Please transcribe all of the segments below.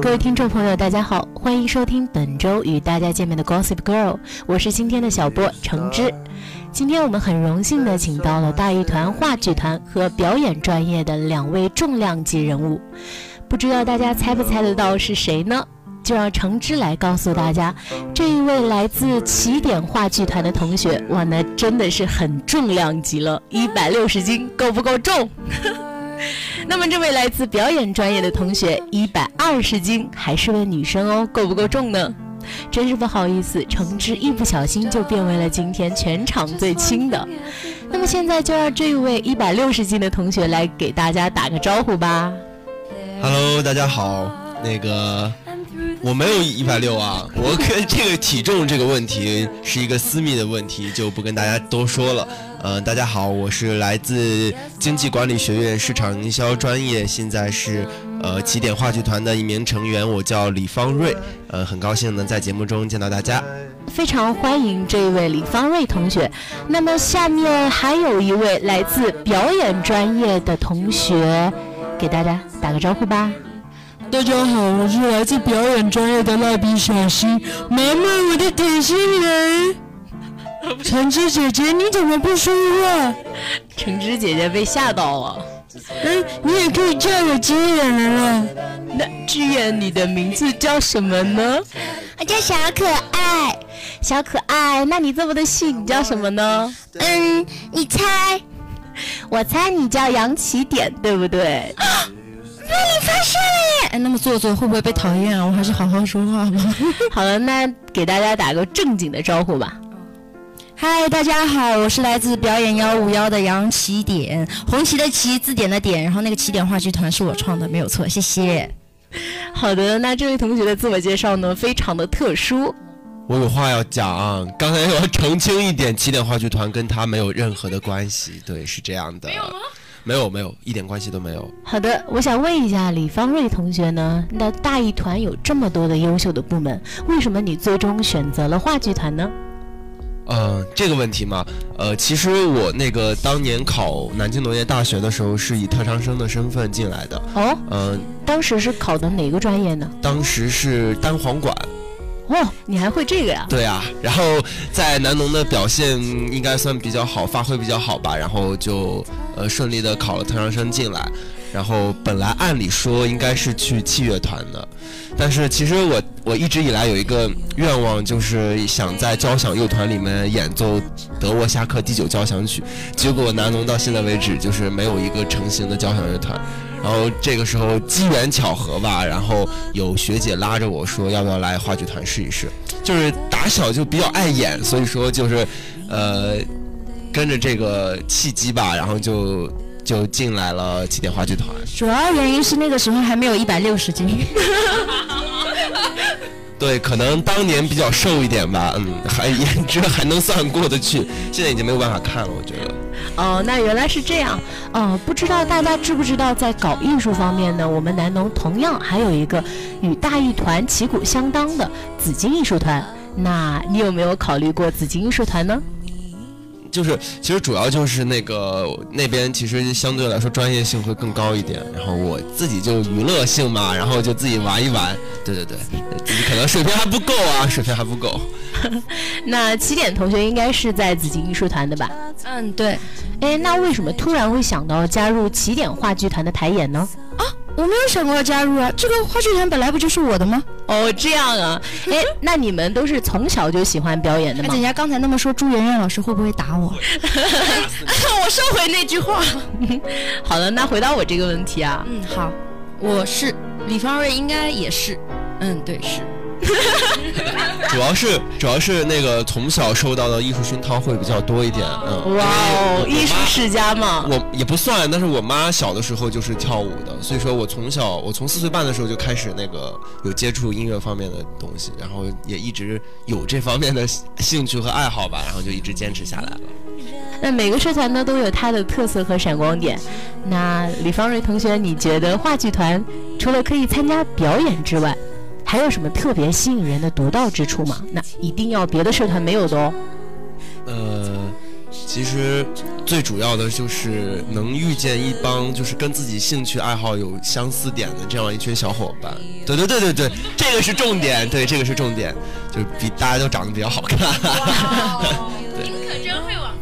各位听众朋友，大家好，欢迎收听本周与大家见面的 Gossip Girl，我是今天的小波橙汁。今天我们很荣幸的请到了大艺团话剧团和表演专业的两位重量级人物，不知道大家猜不猜得到是谁呢？就让橙汁来告诉大家，这一位来自起点话剧团的同学，哇，那真的是很重量级了，一百六十斤，够不够重？那么这位来自表演专业的同学，一百二十斤，还是位女生哦，够不够重呢？真是不好意思，橙汁一不小心就变为了今天全场最轻的。那么现在就让这位一百六十斤的同学来给大家打个招呼吧。Hello，大家好，那个。我没有一百六啊，我跟这个体重这个问题是一个私密的问题，就不跟大家多说了。呃，大家好，我是来自经济管理学院市场营销专业，现在是呃起点话剧团的一名成员，我叫李方瑞。呃，很高兴能在节目中见到大家，非常欢迎这一位李方瑞同学。那么下面还有一位来自表演专业的同学，给大家打个招呼吧。大家好，我是来自表演专业的蜡笔小新，妈妈，我的点心来。橙汁姐姐，你怎么不说话？橙汁姐姐被吓到了。嗯，你也可以叫我志远了。那志远，你的名字叫什么呢？我叫小可爱。小可爱，那你这么的细，你叫什么呢？嗯，你猜。我猜你叫杨起点，对不对？被你发现了耶！哎，那么做作会不会被讨厌啊？我还是好好说话吧。好了，那给大家打个正经的招呼吧。嗨，大家好，我是来自表演幺五幺的杨起点，红旗的旗，字典的点，然后那个起点话剧团是我创的，没有错，谢谢。好的，那这位同学的自我介绍呢，非常的特殊。我有话要讲，刚才要澄清一点，起点话剧团跟他没有任何的关系。对，是这样的。没有吗？没有没有，一点关系都没有。好的，我想问一下李方瑞同学呢，那大艺团有这么多的优秀的部门，为什么你最终选择了话剧团呢？呃，这个问题嘛，呃，其实我那个当年考南京农业大学的时候，是以特长生的身份进来的。哦，嗯，当时是考的哪个专业呢？当时是单簧管。哦，你还会这个呀？对啊，然后在南农的表现应该算比较好，发挥比较好吧，然后就呃顺利的考了特长生进来。然后本来按理说应该是去器乐团的，但是其实我我一直以来有一个愿望，就是想在交响乐团里面演奏德沃夏克第九交响曲。结果南农到现在为止就是没有一个成型的交响乐团。然后这个时候机缘巧合吧，然后有学姐拉着我说要不要来话剧团试一试。就是打小就比较爱演，所以说就是，呃，跟着这个契机吧，然后就。就进来了起点话剧团，主要原因是那个时候还没有一百六十斤，对，可能当年比较瘦一点吧，嗯，还 颜值还能算过得去，现在已经没有办法看了，我觉得。哦，那原来是这样，哦，不知道大家知不知道，在搞艺术方面呢，我们南农同样还有一个与大艺团旗鼓相当的紫金艺术团，那你有没有考虑过紫金艺术团呢？就是其实主要就是那个那边其实相对来说专业性会更高一点，然后我自己就娱乐性嘛，然后就自己玩一玩，对对对，自己可能水平还不够啊，水平还不够。那起点同学应该是在紫金艺术团的吧？嗯，对。哎，那为什么突然会想到加入起点话剧团的排演呢？啊，我没有想过要加入啊，这个话剧团本来不就是我的吗？哦，这样啊。哎，那你们都是从小就喜欢表演的吗？人家刚才那么说，朱媛媛老师会不会打我？我收回那句话。好了，那回答我这个问题啊。嗯，好，我是李方瑞，应该也是。嗯，对，是。主要是主要是那个从小受到的艺术熏陶会比较多一点，嗯。哇哦，艺术世家嘛。我也不算，但是我妈小的时候就是跳舞的，所以说我从小我从四岁半的时候就开始那个有接触音乐方面的东西，然后也一直有这方面的兴趣和爱好吧，然后就一直坚持下来了。那每个社团呢都有它的特色和闪光点。那李方瑞同学，你觉得话剧团除了可以参加表演之外，还有什么特别吸引人的独到之处吗？那一定要别的社团没有的哦。呃，其实最主要的就是能遇见一帮就是跟自己兴趣爱好有相似点的这样一群小伙伴。对对对对对，这个是重点，对，这个是重点，就是比大家都长得比较好看。您 可真会往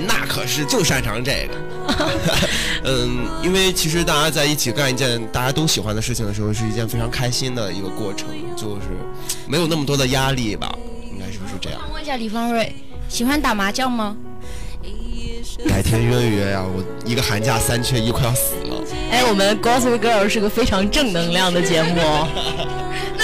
那可是就擅长这个。嗯，因为其实大家在一起干一件大家都喜欢的事情的时候，是一件非常开心的一个过程，就是没有那么多的压力吧，应该是不是这样？问一下李方瑞，喜欢打麻将吗？改天约约呀，我一个寒假三缺一，快要死了。哎，我们 Gossip Girl 是个非常正能量的节目。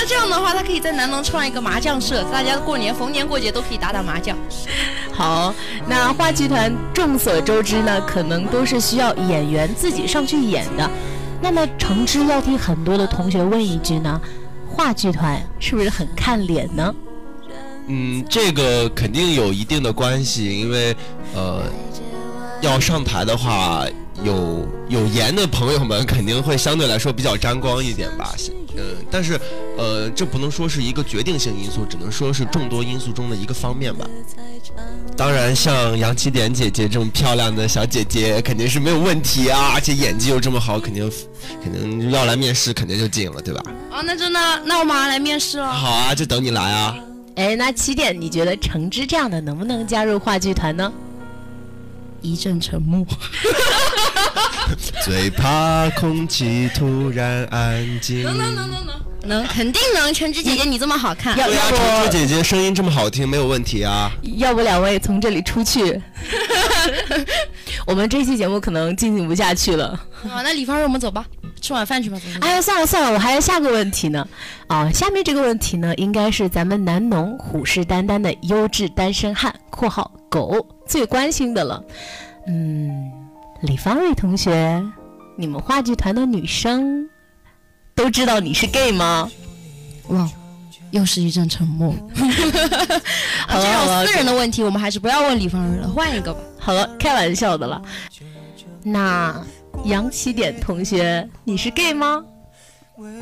那这样的话，他可以在南农创一个麻将社，大家过年逢年过节都可以打打麻将。好，那话剧团众所周知呢，可能都是需要演员自己上去演的。那么橙汁要替很多的同学问一句呢，话剧团是不是很看脸呢？嗯，这个肯定有一定的关系，因为呃，要上台的话。有有颜的朋友们肯定会相对来说比较沾光一点吧，嗯，但是，呃，这不能说是一个决定性因素，只能说是众多因素中的一个方面吧。当然，像杨启点姐姐这么漂亮的小姐姐肯定是没有问题啊，而且演技又这么好，肯定肯定要来面试，肯定就进了，对吧？啊，那真的，那我马上来面试了。好啊，就等你来啊。哎，那起点，你觉得橙汁这样的能不能加入话剧团呢？一阵沉默。最怕空气突然安静。能能能能能能，肯定能。橙汁姐姐，你这么好看，要不，橙汁姐姐声音这么好听，没有问题啊。要不两位从这里出去？我们这期节目可能进行不下去了。啊，那李芳瑞，我们走吧，吃晚饭去吧。哎呀，算了算了，我还有下个问题呢。啊，下面这个问题呢，应该是咱们南农虎视眈眈的优质单身汉（括号狗）最关心的了。嗯。李方瑞同学，你们话剧团的女生都知道你是 gay 吗？哇，又是一阵沉默。好 这种私人的问题，我们还是不要问李方瑞了，换一个吧。好了，开玩笑的了。那杨起点同学，你是 gay 吗？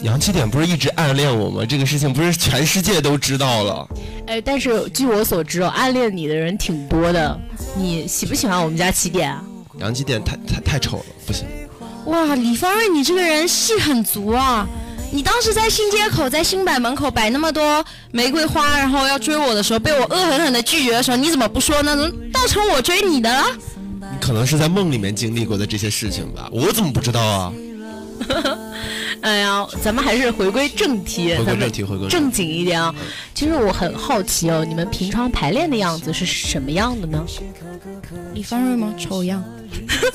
杨起点不是一直暗恋我吗？这个事情不是全世界都知道了。哎，但是据我所知哦，暗恋你的人挺多的。你喜不喜欢我们家起点啊？杨基店太太太丑了，不行。哇，李方瑞，你这个人戏很足啊！你当时在新街口，在新百门口摆那么多玫瑰花，然后要追我的时候，被我恶狠狠的拒绝的时候，你怎么不说呢？能倒成我追你的了？你可能是在梦里面经历过的这些事情吧？我怎么不知道啊？哎呀，咱们还是回归正题，回归正题，回归正经一点啊！其实我很好奇哦，你们平常排练的样子是什么样的呢？李方瑞吗？丑样。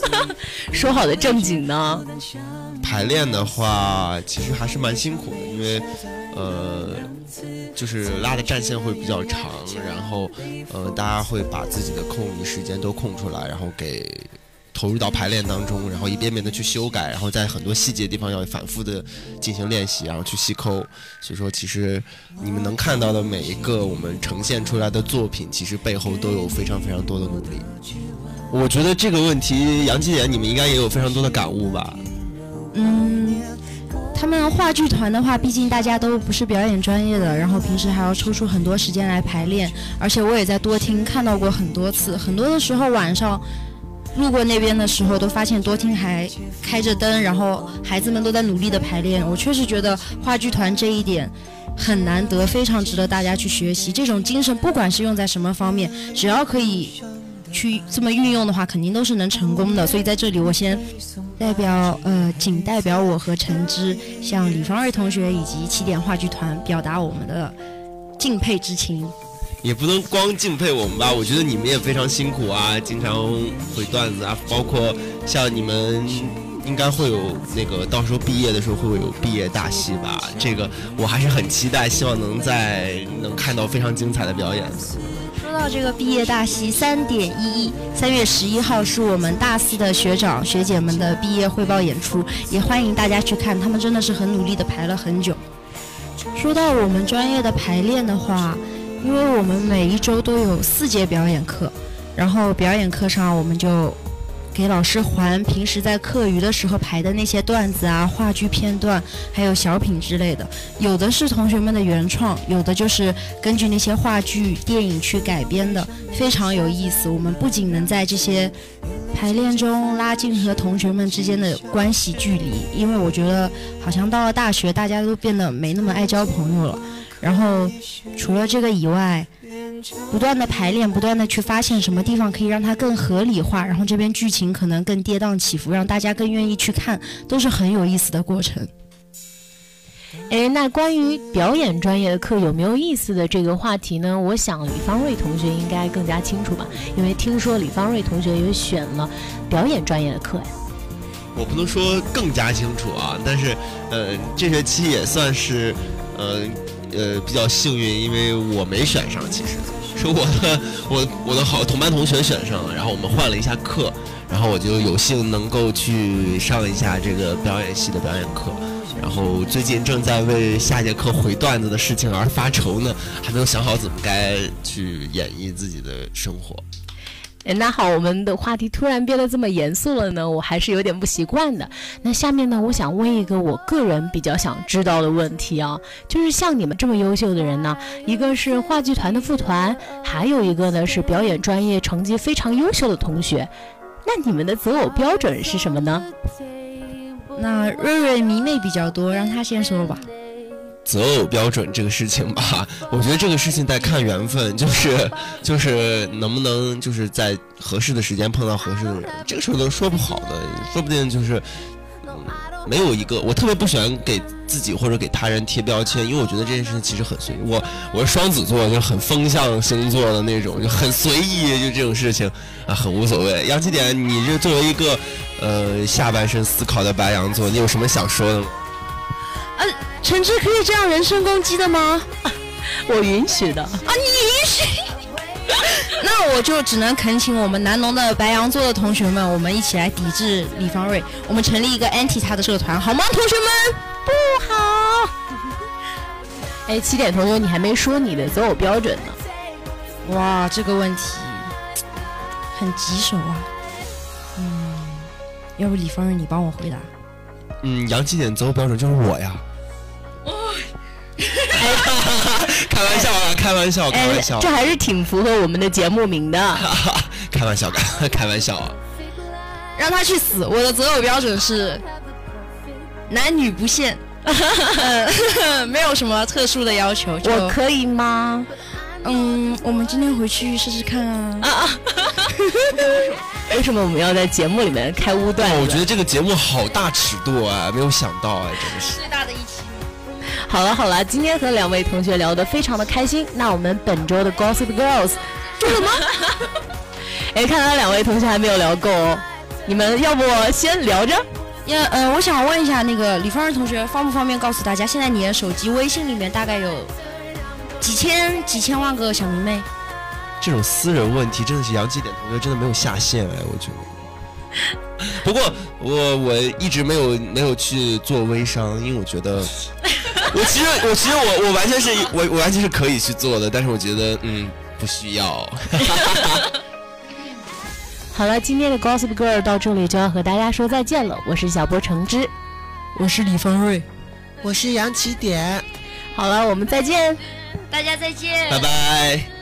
说好的正经呢？排练的话，其实还是蛮辛苦的，因为，呃，就是拉的战线会比较长，然后，呃，大家会把自己的空余时间都空出来，然后给投入到排练当中，然后一遍遍的去修改，然后在很多细节地方要反复的进行练习，然后去细抠。所以说，其实你们能看到的每一个我们呈现出来的作品，其实背后都有非常非常多的努力。我觉得这个问题，杨基姐，你们应该也有非常多的感悟吧？嗯，他们话剧团的话，毕竟大家都不是表演专业的，然后平时还要抽出很多时间来排练，而且我也在多听看到过很多次，很多的时候晚上路过那边的时候，都发现多听还开着灯，然后孩子们都在努力的排练。我确实觉得话剧团这一点很难得，非常值得大家去学习。这种精神，不管是用在什么方面，只要可以去这么运用的话，肯定都是能成功的。所以在这里，我先代表呃，仅代表我和陈芝，向李方瑞同学以及起点话剧团表达我们的敬佩之情。也不能光敬佩我们吧，我觉得你们也非常辛苦啊，经常回段子啊，包括像你们应该会有那个到时候毕业的时候会不会有毕业大戏吧，这个我还是很期待，希望能在能看到非常精彩的表演。说到这个毕业大戏，三点一一，三月十一号是我们大四的学长学姐们的毕业汇报演出，也欢迎大家去看，他们真的是很努力的排了很久。说到我们专业的排练的话，因为我们每一周都有四节表演课，然后表演课上我们就给老师还平时在课余的时候排的那些段子啊、话剧片段，还有小品之类的。有的是同学们的原创，有的就是根据那些话剧、电影去改编的，非常有意思。我们不仅能在这些排练中拉近和同学们之间的关系距离，因为我觉得好像到了大学，大家都变得没那么爱交朋友了。然后除了这个以外，不断的排练，不断的去发现什么地方可以让它更合理化，然后这边剧情可能更跌宕起伏，让大家更愿意去看，都是很有意思的过程。哎，那关于表演专业的课有没有意思的这个话题呢？我想李方瑞同学应该更加清楚吧，因为听说李方瑞同学也选了表演专业的课呀。我不能说更加清楚啊，但是呃，这学期也算是呃。呃，比较幸运，因为我没选上，其实是 我的我我的好同班同学选上了，然后我们换了一下课，然后我就有幸能够去上一下这个表演系的表演课，然后最近正在为下节课回段子的事情而发愁呢，还没有想好怎么该去演绎自己的生活。那好，我们的话题突然变得这么严肃了呢，我还是有点不习惯的。那下面呢，我想问一个我个人比较想知道的问题啊，就是像你们这么优秀的人呢，一个是话剧团的副团，还有一个呢是表演专业成绩非常优秀的同学，那你们的择偶标准是什么呢？那瑞瑞迷妹比较多，让他先说吧。择偶标准这个事情吧，我觉得这个事情得看缘分，就是 就是能不能就是在合适的时间碰到合适的人，这个事儿都说不好的，说不定就是没有一个。我特别不喜欢给自己或者给他人贴标签，因为我觉得这件事情其实很随意。我 我是双子座，就很风象星座的那种，就很随意，就这种事情啊，很无所谓。杨起点，你这作为一个呃下半身思考的白羊座，你有什么想说的吗？呃，陈志可以这样人身攻击的吗？我允许的。啊，你允许？那我就只能恳请我们南农的白羊座的同学们，我们一起来抵制李方瑞，我们成立一个 anti 他的社团，好吗？同学们，不好。哎，起点同学，你还没说你的择偶标准呢。哇，这个问题很棘手啊。嗯，要不李方瑞你帮我回答。嗯，杨起点择偶标准就是我呀。开玩笑啊，开玩笑，开玩笑。这还是挺符合我们的节目名的。开玩笑，开 开玩笑啊。让他去死！我的择偶标准是男女不限，没有什么特殊的要求。我可以吗？嗯，我们今天回去试试看啊。啊啊为什么我们要在节目里面开污段？我觉得这个节目好大尺度啊，没有想到哎，真的是最大的一期。好了好了，今天和两位同学聊得非常的开心。那我们本周的 Gossip Girls 做什么？哎，看来两位同学还没有聊够哦。你们要不先聊着？要呃，我想问一下那个李芳儿同学，方不方便告诉大家，现在你的手机微信里面大概有几千几千万个小迷妹？这种私人问题真的是杨继点同学真的没有下线哎，我觉得。不过我我一直没有没有去做微商，因为我觉得我其实我其实我我完全是我我完全是可以去做的，但是我觉得嗯不需要。好了，今天的 Gossip Girl 到这里就要和大家说再见了，我是小波橙汁，我是李方瑞，我是杨起点。好了，我们再见，大家再见，拜拜。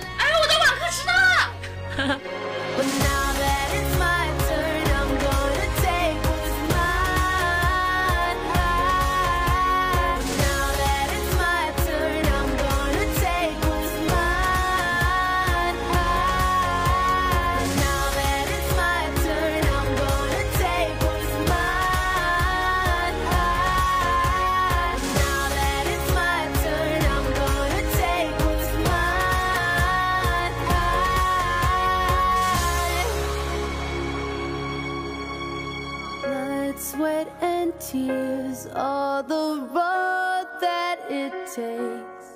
sweat and tears All the road that it takes.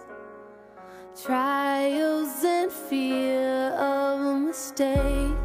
Trials and fear of mistakes